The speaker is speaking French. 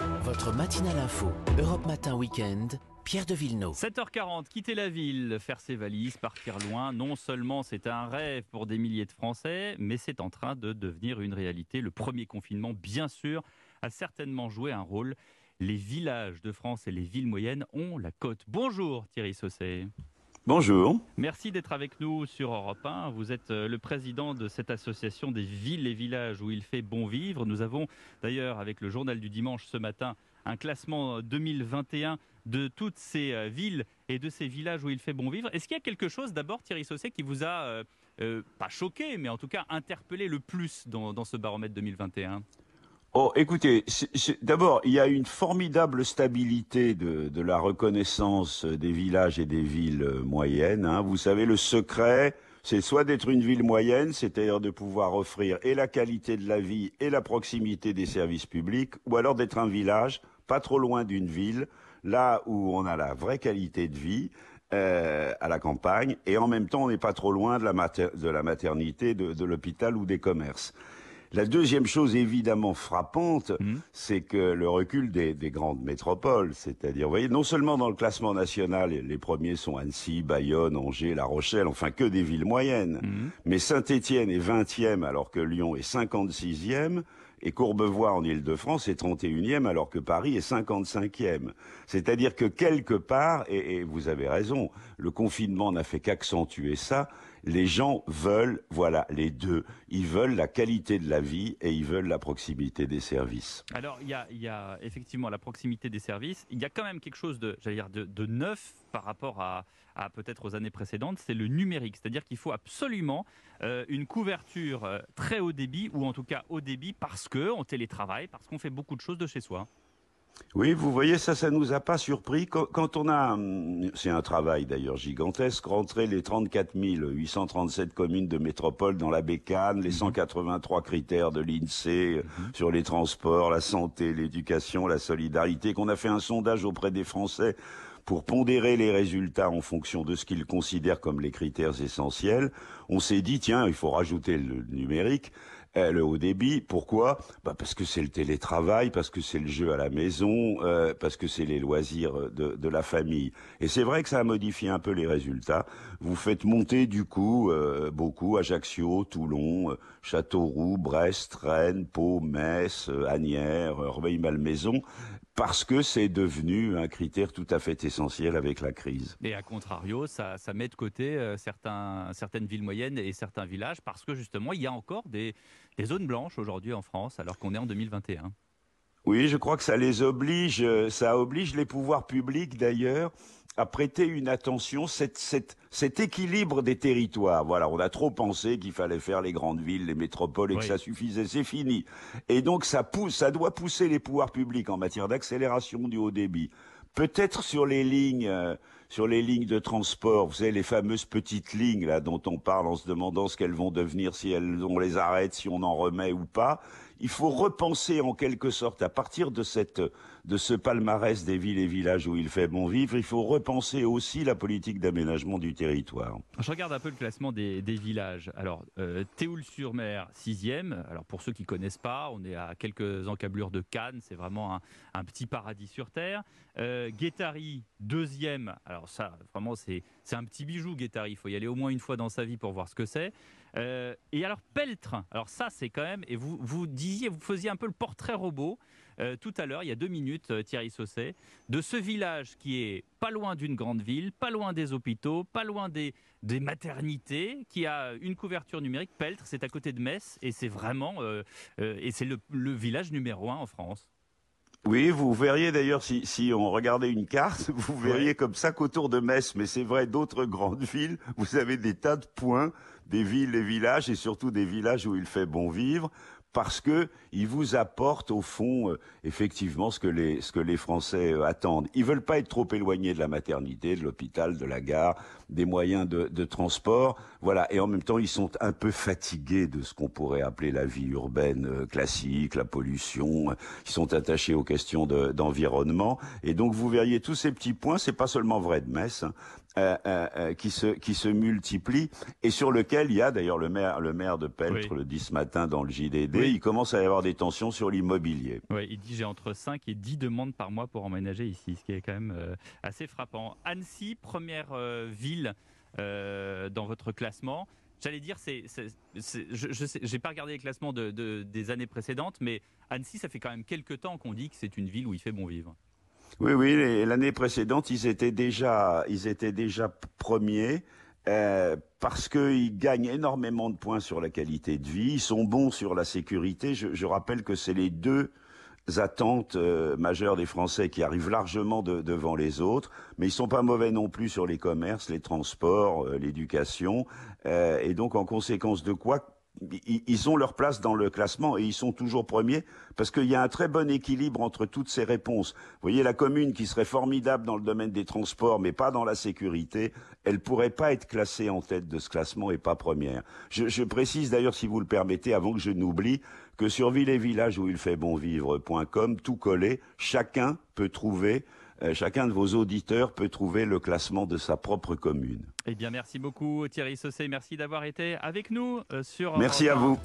Votre matinale info, Europe Matin Weekend, Pierre de Villeneuve. 7h40, quitter la ville, faire ses valises, partir loin. Non seulement c'est un rêve pour des milliers de Français, mais c'est en train de devenir une réalité. Le premier confinement, bien sûr, a certainement joué un rôle. Les villages de France et les villes moyennes ont la cote. Bonjour Thierry Sausset. Bonjour. Merci d'être avec nous sur Europe 1. Vous êtes euh, le président de cette association des villes et villages où il fait bon vivre. Nous avons d'ailleurs, avec le journal du dimanche ce matin, un classement 2021 de toutes ces euh, villes et de ces villages où il fait bon vivre. Est-ce qu'il y a quelque chose d'abord, Thierry Sausset, qui vous a, euh, pas choqué, mais en tout cas interpellé le plus dans, dans ce baromètre 2021 Oh, écoutez, d'abord, il y a une formidable stabilité de, la reconnaissance des villages et des villes moyennes. Hein. Vous savez, le secret, c'est soit d'être une ville moyenne, c'est-à-dire de pouvoir offrir et la qualité de la vie et la proximité des services publics, ou alors d'être un village pas trop loin d'une ville, là où on a la vraie qualité de vie, euh, à la campagne, et en même temps on n'est pas trop loin de la, maternité, de l'hôpital ou des commerces. La deuxième chose évidemment frappante, mmh. c'est que le recul des, des grandes métropoles, c'est-à-dire, vous voyez, non seulement dans le classement national, les premiers sont Annecy, Bayonne, Angers, La Rochelle, enfin que des villes moyennes, mmh. mais Saint-Étienne est 20e alors que Lyon est 56e, et Courbevoie en Ile-de-France est 31e alors que Paris est 55e. C'est-à-dire que quelque part, et, vous avez raison, le confinement n'a fait qu'accentuer ça, les gens veulent, voilà, les deux. Ils veulent la qualité de la vie et ils veulent la proximité des services. Alors, il y a, effectivement la proximité des services. Il y a quand même quelque chose de, dire, de, de neuf par rapport à, à peut-être aux années précédentes, c'est le numérique. C'est-à-dire qu'il faut absolument euh, une couverture euh, très haut débit, ou en tout cas haut débit, parce qu'on télétravaille, parce qu'on fait beaucoup de choses de chez soi. Oui, vous voyez, ça, ça nous a pas surpris. Quand, on a, hum, c'est un travail d'ailleurs gigantesque, rentré les 34 837 communes de métropole dans la bécane, les 183 mhm. critères de l'INSEE euh, mhm. sur les transports, la santé, l'éducation, la solidarité, qu'on a fait un sondage auprès des Français pour pondérer les résultats en fonction de ce qu'ils considèrent comme les critères essentiels, on s'est dit, tiens, il faut rajouter le numérique. Euh, le haut débit. Pourquoi? Bah Parce que c'est le télétravail, parce que c'est le jeu à la maison, euh, parce que c'est les loisirs de, de, la famille. Et c'est vrai que ça a modifié un peu les résultats. Vous faites monter du coup euh, beaucoup Ajaccio, Toulon, Châteauroux, Brest, Rennes, Pau, Metz, Agnières, Rueil-Malmaison parce que c'est devenu un critère tout à fait essentiel avec la crise. Et à contrario, ça, met de côté euh, certaines villes moyennes et certains villages parce que justement, il y a encore des zones blanches aujourd'hui en France alors qu'on est en 2021. Oui, je crois que ça les oblige, ça oblige les pouvoirs publics d'ailleurs à prêter une attention, cette, cette, cet équilibre des territoires. Voilà, on a trop pensé qu'il fallait faire les grandes villes, les métropoles et que ça suffisait, c'est fini. Et donc ça pousse, ça doit pousser les pouvoirs publics en matière d'accélération du haut débit. Peut-être sur les lignes, euh, sur les lignes de transport, vous savez les fameuses petites lignes là dont on parle en se demandant ce qu'elles vont devenir, si elles, on les arrête, si on en remet ou pas il faut repenser en quelque sorte, à partir de, cette, de ce palmarès des villes et villages où il fait bon vivre, il faut repenser aussi la politique d'aménagement du territoire. Je regarde un peu le classement des, villages. Alors, euh, Théoul-sur-Mer, sixième. Alors, pour ceux qui connaissent pas, on est à quelques encablures de Cannes. C'est vraiment un, petit paradis sur Terre. Euh, Guétari, deuxième. Alors, ça, vraiment, c'est un petit bijou, Guétari. Il faut y aller au moins une fois dans sa vie pour voir ce que c'est. Euh, et alors Peltre, alors ça c'est quand même, et vous, vous disiez, vous faisiez un peu le portrait robot euh, tout à l'heure, il y a deux minutes, euh, Thierry Sausset, de ce village qui est pas loin d'une grande ville, pas loin des hôpitaux, pas loin des, des maternités, qui a une couverture numérique. Peltre, c'est à côté de Metz, et c'est vraiment, et c'est le, le village numéro un en France. Oui, vous verriez d'ailleurs, si, si, on regardait une carte, vous verriez ouais. comme ça qu'autour de Metz, mais c'est vrai d'autres grandes villes, vous avez des tas de points, des villes et villages, et surtout des villages où il fait bon vivre, parce que il vous apporte au fond euh, effectivement ce que les ce que les Français euh, attendent. Ils veulent pas être trop éloignés de la maternité, de l'hôpital, de la gare, des moyens de, transport, voilà. Et en même temps, ils sont un peu fatigués de ce qu'on pourrait appeler la vie urbaine euh, classique, la pollution. Ils sont attachés aux questions d'environnement. et donc vous verriez tous ces petits points. C'est pas seulement vrai de Metz. Qui se qui se multiplient et sur lequel il y a d'ailleurs le maire le maire de Peltre Oui. le dit ce matin dans le JDD, Oui. il commence à y avoir des tensions sur l'immobilier. Ouais, il dit j'ai entre 5 et 10 demandes par mois pour emménager ici, ce qui est quand même euh, assez frappant. Annecy, première euh, ville euh, dans votre classement. J'allais dire, c'est, c'est- c'est- je j'ai pas regardé les classements de, de- des années précédentes, mais Annecy, ça fait quand même quelques temps qu'on dit que c'est une ville où il fait bon vivre. Oui, oui, les- l'année précédente, ils étaient déjà, ils étaient déjà premiers euh, parce qu'ils gagnent énormément de points sur la qualité de vie. Ils sont bons sur la sécurité. Je, je rappelle que c'est les deux attentes euh, majeures des Français qui arrivent largement de- devant les autres, mais ils sont pas mauvais non plus sur les commerces, les transports, euh, l'éducation, Euh, et donc en conséquence de quoi ils ont leur place dans le classement et ils sont toujours premiers parce qu'il y a un très bon équilibre entre toutes ces réponses. Vous voyez, la commune qui serait formidable dans le domaine des transports, mais pas dans la sécurité, elle pourrait pas être classée en tête de ce classement et pas première. Je, je précise d'ailleurs, si vous le permettez, avant que je n'oublie, que sur ville et village où il fait bon vivre.com, tout collé, chacun peut trouver, chacun de vos auditeurs peut trouver le classement de sa propre commune. Eh bien, merci beaucoup Thierry Sausset, merci d'avoir été avec nous euh, sur. Merci à vous.